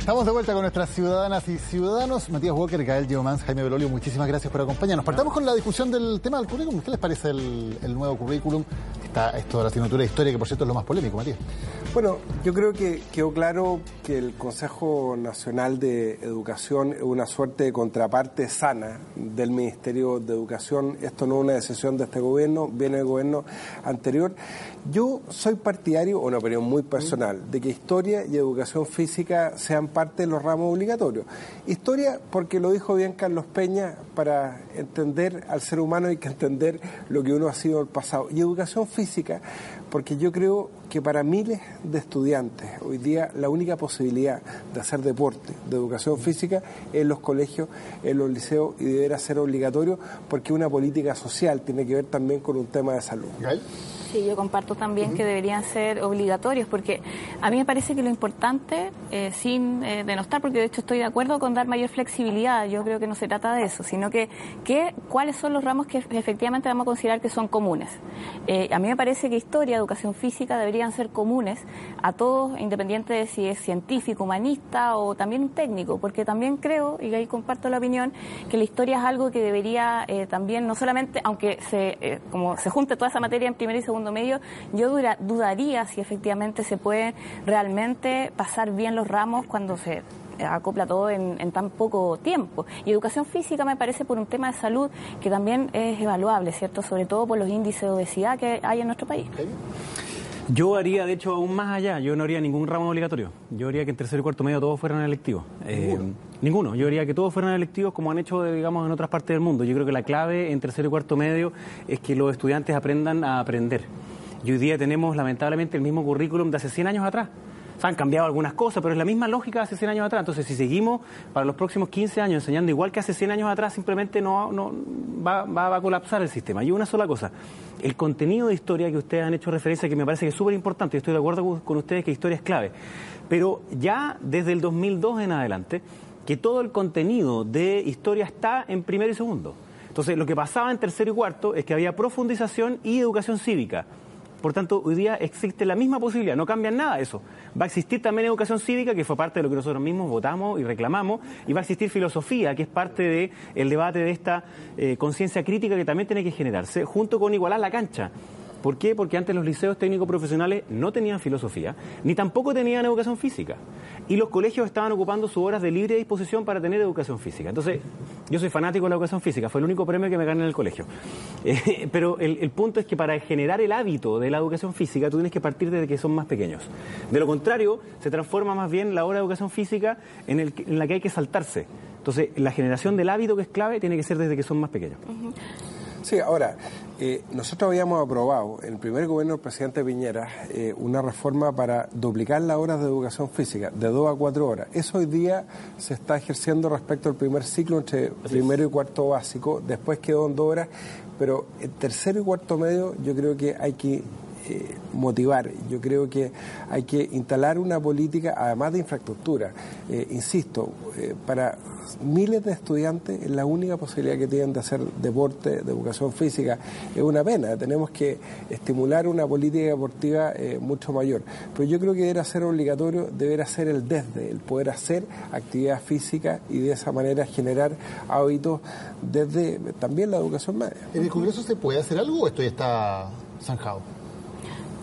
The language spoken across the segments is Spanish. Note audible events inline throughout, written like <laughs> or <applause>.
Estamos de vuelta con nuestras ciudadanas y ciudadanos. Matías Walker, Gael Geomans, Jaime Belolio, muchísimas gracias por acompañarnos. Partamos con la discusión del tema del currículum. ¿Qué les parece el, el nuevo currículum? Está esto de la asignatura de historia, que por cierto es lo más polémico, Matías. Bueno, yo creo que quedó claro que el Consejo Nacional de Educación es una suerte de contraparte sana del Ministerio de Educación. Esto no es una decisión de este gobierno, viene del gobierno anterior. Yo soy partidario, una opinión muy personal, de que historia y educación física sean parte de los ramos obligatorios. Historia, porque lo dijo bien Carlos Peña, para entender al ser humano hay que entender lo que uno ha sido en el pasado. Y educación física, porque yo creo que para miles de estudiantes hoy día la única posibilidad de hacer deporte, de educación física, en los colegios, en los liceos y deberá ser obligatorio porque una política social tiene que ver también con un tema de salud. Sí, yo comparto también que deberían ser obligatorios, porque a mí me parece que lo importante, eh, sin eh, denostar, porque de hecho estoy de acuerdo con dar mayor flexibilidad, yo creo que no se trata de eso, sino que, que cuáles son los ramos que efectivamente vamos a considerar que son comunes. Eh, a mí me parece que historia, educación física deberían ser comunes a todos, independiente de si es científico, humanista o también técnico, porque también creo, y ahí comparto la opinión, que la historia es algo que debería también, no solamente, aunque se, como se junte toda esa materia en primer y segundo medio, yo dudaría si efectivamente se puede realmente pasar bien los ramos cuando se acopla todo en, tan poco tiempo. Y educación física me parece por un tema de salud que también es evaluable, ¿cierto? Sobre todo por los índices de obesidad que hay en nuestro país. Yo haría, de hecho, aún más allá. Yo no haría ningún ramo obligatorio. Yo haría que en tercer y cuarto medio todos fueran electivos. Eh, ninguno. Yo haría que todos fueran electivos como han hecho, digamos, en otras partes del mundo. Yo creo que la clave en tercer y cuarto medio es que los estudiantes aprendan a aprender. Y hoy día tenemos, lamentablemente, el mismo currículum de hace 100 años atrás. Se han cambiado algunas cosas, pero es la misma lógica de hace 100 años atrás. Entonces, si seguimos para los próximos 15 años enseñando igual que hace 100 años atrás, simplemente no, no va, va, a colapsar el sistema. Y una sola cosa, el contenido de historia que ustedes han hecho referencia, que me parece que es súper importante, yo estoy de acuerdo con ustedes que historia es clave, pero ya desde el 2002 en adelante, que todo el contenido de historia está en primero y segundo. Entonces, lo que pasaba en tercero y cuarto es que había profundización y educación cívica. Por tanto, hoy día existe la misma posibilidad, no cambia nada eso. Va a existir también educación cívica, que fue parte de lo que nosotros mismos votamos y reclamamos, y va a existir filosofía, que es parte del el debate de esta eh, conciencia crítica que también tiene que generarse, junto con igualar la cancha. ¿Por qué? Porque antes los liceos técnicos profesionales no tenían filosofía, ni tampoco tenían educación física. Y los colegios estaban ocupando sus horas de libre disposición para tener educación física. Entonces, yo soy fanático de la educación física, fue el único premio que me gané en el colegio. Eh, <laughs> pero el, punto es que para generar el hábito de la educación física, tú tienes que partir desde que son más pequeños. De lo contrario, se transforma más bien la hora de educación física en, el, en la que hay que saltarse. Entonces, la generación del hábito que es clave tiene que ser desde que son más pequeños. Sí, ahora, eh, nosotros habíamos aprobado en el primer gobierno del presidente Piñera eh, una reforma para duplicar las horas de educación física de dos a cuatro horas. Eso hoy día se está ejerciendo respecto al primer ciclo entre primero y cuarto básico, después quedó en dos horas, pero en tercero y cuarto medio yo creo que hay que eh, motivar. Yo creo que hay que instalar una política, además de infraestructura. insisto, para miles de estudiantes es la única posibilidad que tienen de hacer deporte, de educación física. Es una pena, tenemos que estimular una política deportiva eh, mucho mayor. Pero yo creo que deberá ser obligatorio, deberá ser el desde, el poder hacer actividad física y de esa manera generar hábitos desde también la educación media. ¿En el Congreso se puede hacer algo o esto ya está zanjado?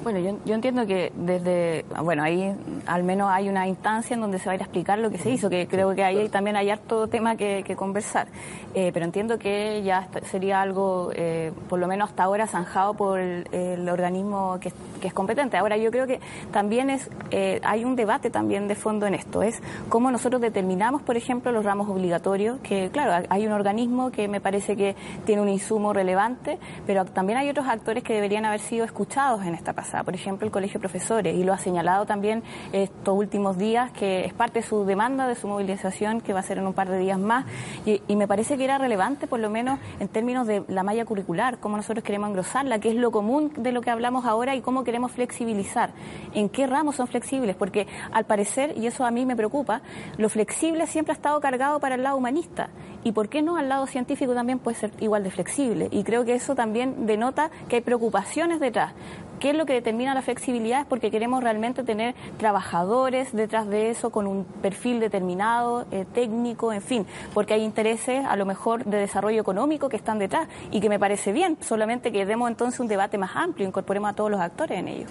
Bueno, yo, entiendo que desde, bueno, ahí al menos hay una instancia en donde se va a ir a explicar lo que se hizo, que creo que ahí también hay harto tema que, conversar. Eh, pero entiendo que ya sería algo, eh, por lo menos hasta ahora, zanjado por el, organismo que, es competente. Ahora, yo creo que también es, eh, hay un debate también de fondo en esto, es cómo nosotros determinamos, por ejemplo, los ramos obligatorios, que claro, hay un organismo que me parece que tiene un insumo relevante, pero también hay otros actores que deberían haber sido escuchados en esta pasada por ejemplo el Colegio de Profesores, y lo ha señalado también estos últimos días, que es parte de su demanda, de su movilización, que va a ser en un par de días más, y, y me parece que era relevante, por lo menos en términos de la malla curricular, cómo nosotros queremos engrosarla, que es lo común de lo que hablamos ahora y cómo queremos flexibilizar. ¿En qué ramos son flexibles? Porque al parecer, y eso a mí me preocupa, lo flexible siempre ha estado cargado para el lado humanista. ¿Y por qué no al lado científico también puede ser igual de flexible? Y creo que eso también denota que hay preocupaciones detrás. ¿Qué es lo que determina la flexibilidad? Es porque queremos realmente tener trabajadores detrás de eso con un perfil determinado, eh, técnico, en fin, porque hay intereses a lo mejor de desarrollo económico que están detrás y que me parece bien, solamente que demos entonces un debate más amplio, incorporemos a todos los actores en ello.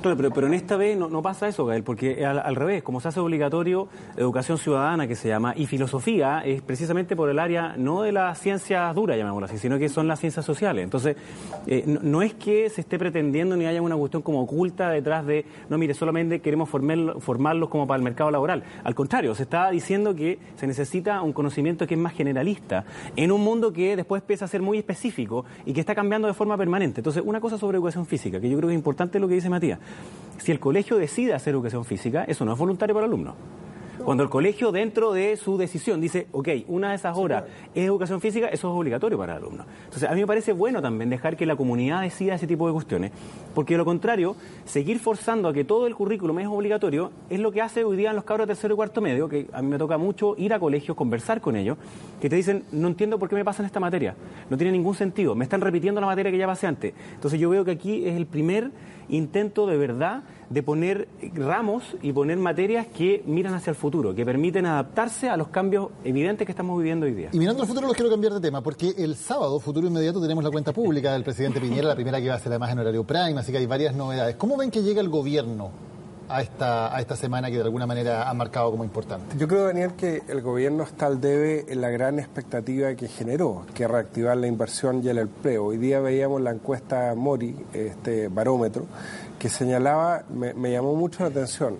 Claro, pero, pero en esta vez no, pasa eso, Gael, porque al, revés, como se hace obligatorio educación ciudadana, que se llama, y filosofía, es precisamente por el área no de las ciencias duras, llamémoslo así, sino que son las ciencias sociales. Entonces, eh, no, es que se esté pretendiendo ni haya una cuestión como oculta detrás de, no, mire, solamente queremos formar, formarlos como para el mercado laboral. Al contrario, se está diciendo que se necesita un conocimiento que es más generalista, en un mundo que después empieza a ser muy específico y que está cambiando de forma permanente. Entonces, una cosa sobre educación física, que yo creo que es importante lo que dice Matías si el colegio decide hacer educación física, eso no es voluntario para el alumno. Cuando el colegio, dentro de su decisión, dice, ok, una de esas horas es educación física, eso es obligatorio para el alumno. Entonces, a mí me parece bueno también dejar que la comunidad decida ese tipo de cuestiones, porque de lo contrario, seguir forzando a que todo el currículum es obligatorio es lo que hace hoy día en los cabros de tercero y cuarto medio, que a mí me toca mucho ir a colegios, conversar con ellos, que te dicen, no entiendo por qué me pasan esta materia, no tiene ningún sentido, me están repitiendo la materia que ya pasé antes. Entonces, yo veo que aquí es el primer intento de verdad de poner ramos y poner materias que miran hacia el futuro, que permiten adaptarse a los cambios evidentes que estamos viviendo hoy día. Y mirando al futuro los quiero cambiar de tema, porque el sábado, futuro inmediato, tenemos la cuenta pública del presidente Piñera, la primera que va a ser además en horario prime, así que hay varias novedades. ¿Cómo ven que llega el gobierno a esta, a esta semana que de alguna manera ha marcado como importante? Yo creo, Daniel, que el gobierno está al debe en la gran expectativa que generó, que reactivar la inversión y el empleo. Hoy día veíamos la encuesta Mori, este barómetro, que señalaba, me llamó mucho la atención,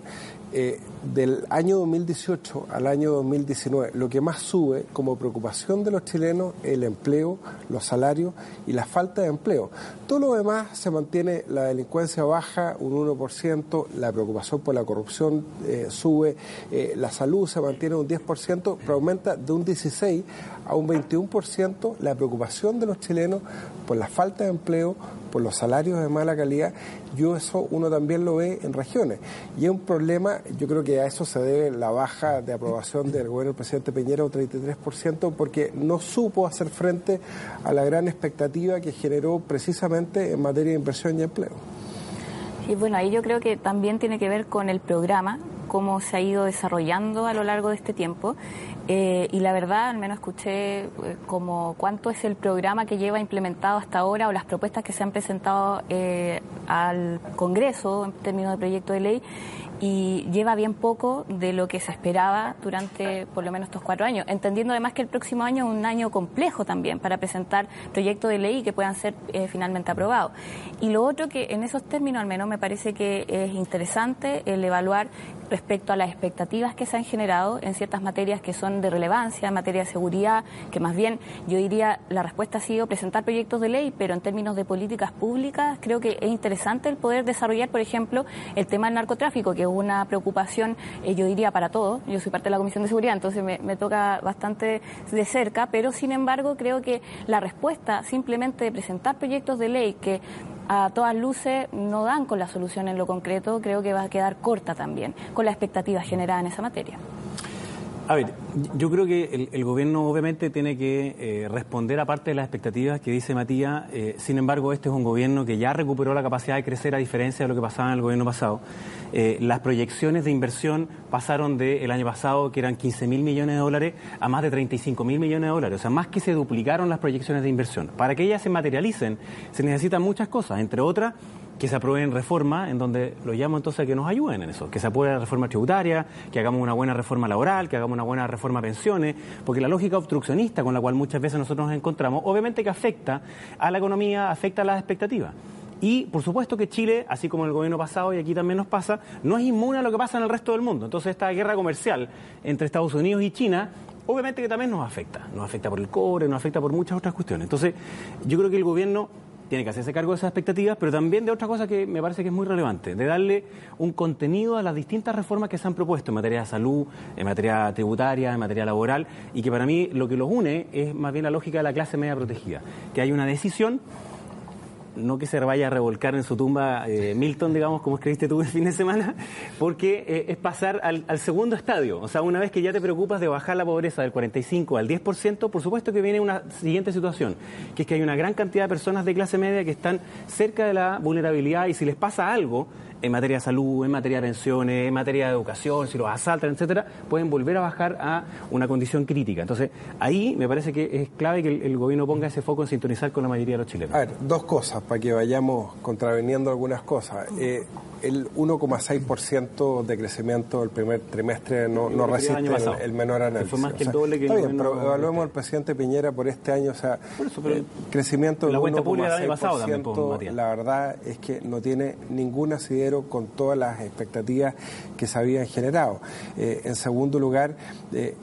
eh, del año 2018 al año 2019, lo que más sube como preocupación de los chilenos es el empleo, los salarios y la falta de empleo. Todo lo demás se mantiene, la delincuencia baja un 1%, la preocupación por la corrupción eh, sube, eh, la salud se mantiene un 10%, pero aumenta de un 16% a un 21% la preocupación de los chilenos por la falta de empleo, por los salarios de mala calidad. Yo eso uno también lo ve en regiones. Y es un problema, yo creo que a eso se debe la baja de aprobación del gobierno del presidente Peñera, un 33%, porque no supo hacer frente a la gran expectativa que generó precisamente en materia de inversión y empleo. Y bueno, ahí yo creo que también tiene que ver con el programa, cómo se ha ido desarrollando a lo largo de este tiempo. Eh, y la verdad, al menos escuché eh, como cuánto es el programa que lleva implementado hasta ahora o las propuestas que se han presentado eh, al Congreso en términos de proyecto de ley y lleva bien poco de lo que se esperaba durante por lo menos estos cuatro años, entendiendo además que el próximo año es un año complejo también para presentar proyectos de ley que puedan ser eh, finalmente aprobados. Y lo otro que en esos términos al menos me parece que es interesante el evaluar respecto a las expectativas que se han generado en ciertas materias que son de relevancia, en materia de seguridad, que más bien yo diría la respuesta ha sido presentar proyectos de ley, pero en términos de políticas públicas creo que es interesante el poder desarrollar, por ejemplo, el tema del narcotráfico, que una preocupación, eh, yo diría, para todos. Yo soy parte de la Comisión de Seguridad, entonces me, me toca bastante de cerca, pero sin embargo creo que la respuesta simplemente de presentar proyectos de ley que a todas luces no dan con la solución en lo concreto, creo que va a quedar corta también con la expectativa generada en esa materia. A ver, yo creo que el, el gobierno obviamente tiene que eh, responder a parte de las expectativas que dice Matías. Eh, sin embargo, este es un gobierno que ya recuperó la capacidad de crecer a diferencia de lo que pasaba en el gobierno pasado. Eh, las proyecciones de inversión pasaron del año pasado, que eran 15 mil millones de dólares, a más de 35 mil millones de dólares. O sea, más que se duplicaron las proyecciones de inversión. Para que ellas se materialicen, se necesitan muchas cosas, entre otras que se aprueben reformas en donde lo llamo entonces a que nos ayuden en eso, que se apruebe la reforma tributaria, que hagamos una buena reforma laboral, que hagamos una buena reforma a pensiones, porque la lógica obstruccionista con la cual muchas veces nosotros nos encontramos, obviamente que afecta a la economía, afecta a las expectativas. Y por supuesto que Chile, así como el gobierno pasado y aquí también nos pasa, no es inmune a lo que pasa en el resto del mundo. Entonces esta guerra comercial entre Estados Unidos y China, obviamente que también nos afecta. Nos afecta por el cobre, nos afecta por muchas otras cuestiones. Entonces yo creo que el gobierno tiene que hacerse cargo de esas expectativas, pero también de otra cosa que me parece que es muy relevante, de darle un contenido a las distintas reformas que se han propuesto en materia de salud, en materia tributaria, en materia laboral, y que para mí lo que los une es más bien la lógica de la clase media protegida, que hay una decisión no que se vaya a revolcar en su tumba eh, Milton, digamos, como escribiste tú el fin de semana, porque eh, es pasar al, al, segundo estadio. O sea, una vez que ya te preocupas de bajar la pobreza del 45 al 10%, por supuesto que viene una siguiente situación, que es que hay una gran cantidad de personas de clase media que están cerca de la vulnerabilidad y si les pasa algo, en materia de salud, en materia de pensiones, en materia de educación, si los asaltan, etcétera, pueden volver a bajar a una condición crítica. Entonces, ahí me parece que es clave que el, el, gobierno ponga ese foco en sintonizar con la mayoría de los chilenos. A ver, dos cosas para que vayamos contraveniendo algunas cosas. Eh, el 1,6% de crecimiento del primer trimestre no, no resiste el, el, menor análisis. Fue más que el doble que está el bien, pero evaluemos al presidente Piñera por este año, o sea, eso, pero el crecimiento del 1,6%, la verdad es que no tiene ningún con todas las expectativas que se habían generado. Eh, en segundo lugar, eh,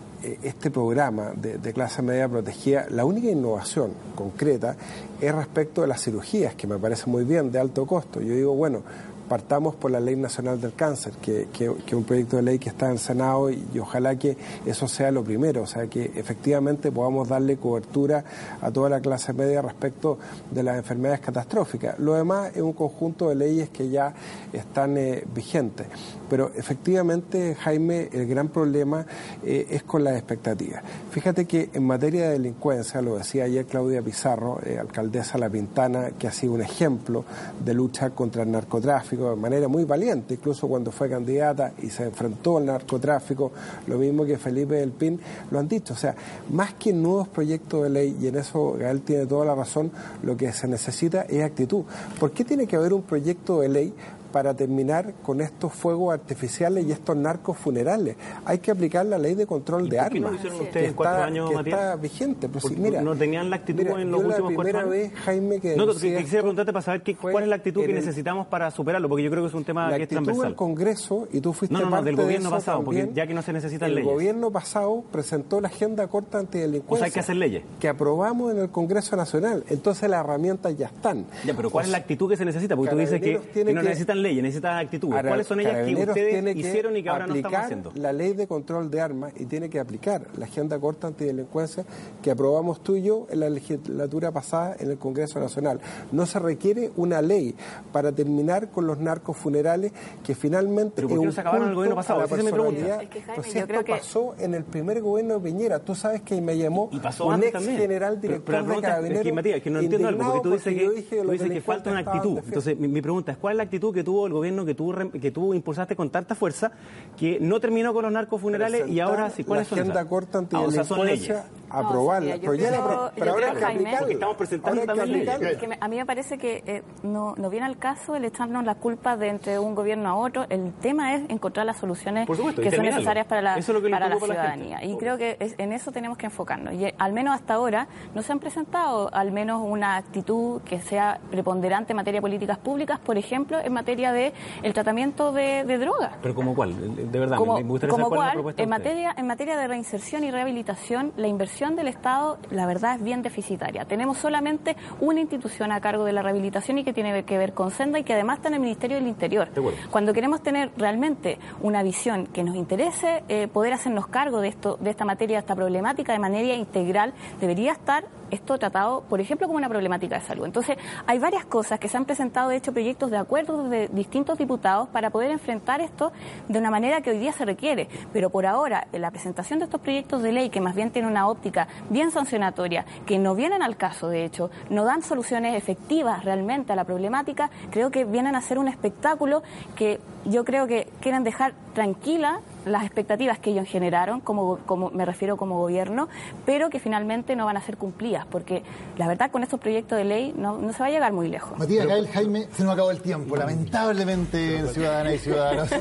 este programa de, de, clase media protegida, la única innovación concreta es respecto de las cirugías, que me parece muy bien, de alto costo. Yo digo, bueno, partamos por la Ley Nacional del Cáncer, que, que, un proyecto de ley que está en el Senado y, ojalá que eso sea lo primero, o sea, que efectivamente podamos darle cobertura a toda la clase media respecto de las enfermedades catastróficas. Lo demás es un conjunto de leyes que ya están eh, vigentes. Pero efectivamente, Jaime, el gran problema eh, es con las expectativas. Fíjate que en materia de delincuencia, lo decía ayer Claudia Pizarro, eh, alcaldesa La Pintana, que ha sido un ejemplo de lucha contra el narcotráfico, de manera muy valiente, incluso cuando fue candidata y se enfrentó al narcotráfico, lo mismo que Felipe del Pin, lo han dicho. O sea, más que nuevos proyectos de ley, y en eso Gael tiene toda la razón, lo que se necesita es actitud. ¿Por qué tiene que haber un proyecto de ley para terminar con estos fuegos artificiales y estos narcos funerales. Hay que aplicar la ley de control de armas. ¿Qué no hicieron ustedes en cuatro años, que Matías? está vigente. Pues, mira, no tenían la actitud mira, en los yo últimos la primera cuatro años. vez, Jaime, que No, que, quisiera preguntarte para saber qué, cuál es la actitud que el, necesitamos para superarlo, porque yo creo que es un tema la que es transversal. del Congreso, y tú fuiste no, no, no, parte del gobierno de eso pasado, también, porque ya que no se necesitan el leyes. gobierno pasado presentó la agenda corta antidelincuencia. O sea, hay que hacer leyes. Que aprobamos en el Congreso Nacional. Entonces las herramientas ya están. Ya, pero ¿cuál es la actitud que se necesita? Porque tú dices que, que no que, necesitan leyes, necesitan actitudes. Ahora, ¿Cuáles son ellas que ustedes tiene que hicieron y que ahora no estamos haciendo? la ley de control de armas y tiene que aplicar la agenda corta antidelincuencia que aprobamos tú y yo en la legislatura pasada en el Congreso Nacional. No se requiere una ley para terminar con los narcos funerales que finalmente ¿Pero por qué no se acabaron en el gobierno pasado? Esa es mi pregunta. Es que, Jaime, pues yo esto creo que... pasó en el primer gobierno de Piñera. Tú sabes que me llamó y pasó un ex también. general director pero, pero de Carabineros. Es que, Matías, que no entiendo algo, porque tú dices que, tú dices que falta una actitud. Entonces, mi, mi, pregunta es, ¿cuál es la actitud que tuvo el gobierno que tú, que tú impulsaste con tanta fuerza que no terminó con los narcos funerales y ahora sí, ¿cuáles son esas? agenda corta Ah, o sea, son leyes. Aprobarla. No, sí, pero ya creo, la, pero ahora hay que aplicarla. estamos presentando Ahora hay que también aplicarla. que me, a mí me parece que eh, no, no viene al caso el echarnos la culpa de entre un gobierno a otro. El tema es encontrar las soluciones supuesto, que son necesarias para la, eso es lo que para la La ciudadanía. y creo que es, en eso tenemos que enfocarnos. Y eh, al menos hasta ahora no se han presentado al menos una actitud que sea preponderante en materia de políticas públicas, por ejemplo, en materia de el tratamiento de, de drogas. ¿Pero como cuál? De verdad, como, me gustaría como saber cuál cuál, es la propuesta en materia, en materia de reinserción y rehabilitación, la inversión del Estado, la verdad, es bien deficitaria. Tenemos solamente una institución a cargo de la rehabilitación y que tiene que ver con Senda y que además está en el Ministerio del Interior. Cuando queremos tener realmente una visión que nos interese, eh, poder hacernos cargo de esto, de esta materia, de esta problemática de manera integral, debería estar esto tratado, por ejemplo, como una problemática de salud. Entonces, hay varias cosas que se han presentado, de hecho, proyectos de acuerdo de distintos diputados para poder enfrentar esto de una manera que hoy día se requiere. Pero por ahora, la presentación de estos proyectos de ley, que más bien tiene una óptica bien sancionatoria, que no vienen al caso, de hecho, no dan soluciones efectivas realmente a la problemática, creo que vienen a ser un espectáculo que yo creo que quieren dejar tranquila las expectativas que ellos generaron, como, como me refiero como gobierno, pero que finalmente no van a ser cumplidas, porque la verdad con estos proyectos de ley no, no se va a llegar muy lejos. Matías, Gael, Jaime, se nos acabó el tiempo, lamentablemente, en Ciudadanas y Ciudadanos. <laughs>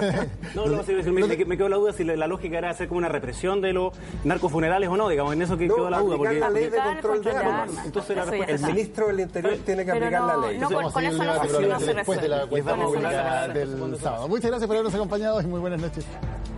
No, no, sí, me, me, me quedó la duda si la, la, lógica era hacer como una represión de los narcofunerales o no, digamos, en eso que no, quedó la duda. Porque la ley de control de armas. Entonces la el ministro del Interior pero, tiene que aplicar no, la ley. No, con, con eso no, se, no se después de la resuelve. cuenta pública del sábado. Muchas gracias por habernos acompañado y muy buenas noches. emanet ettim.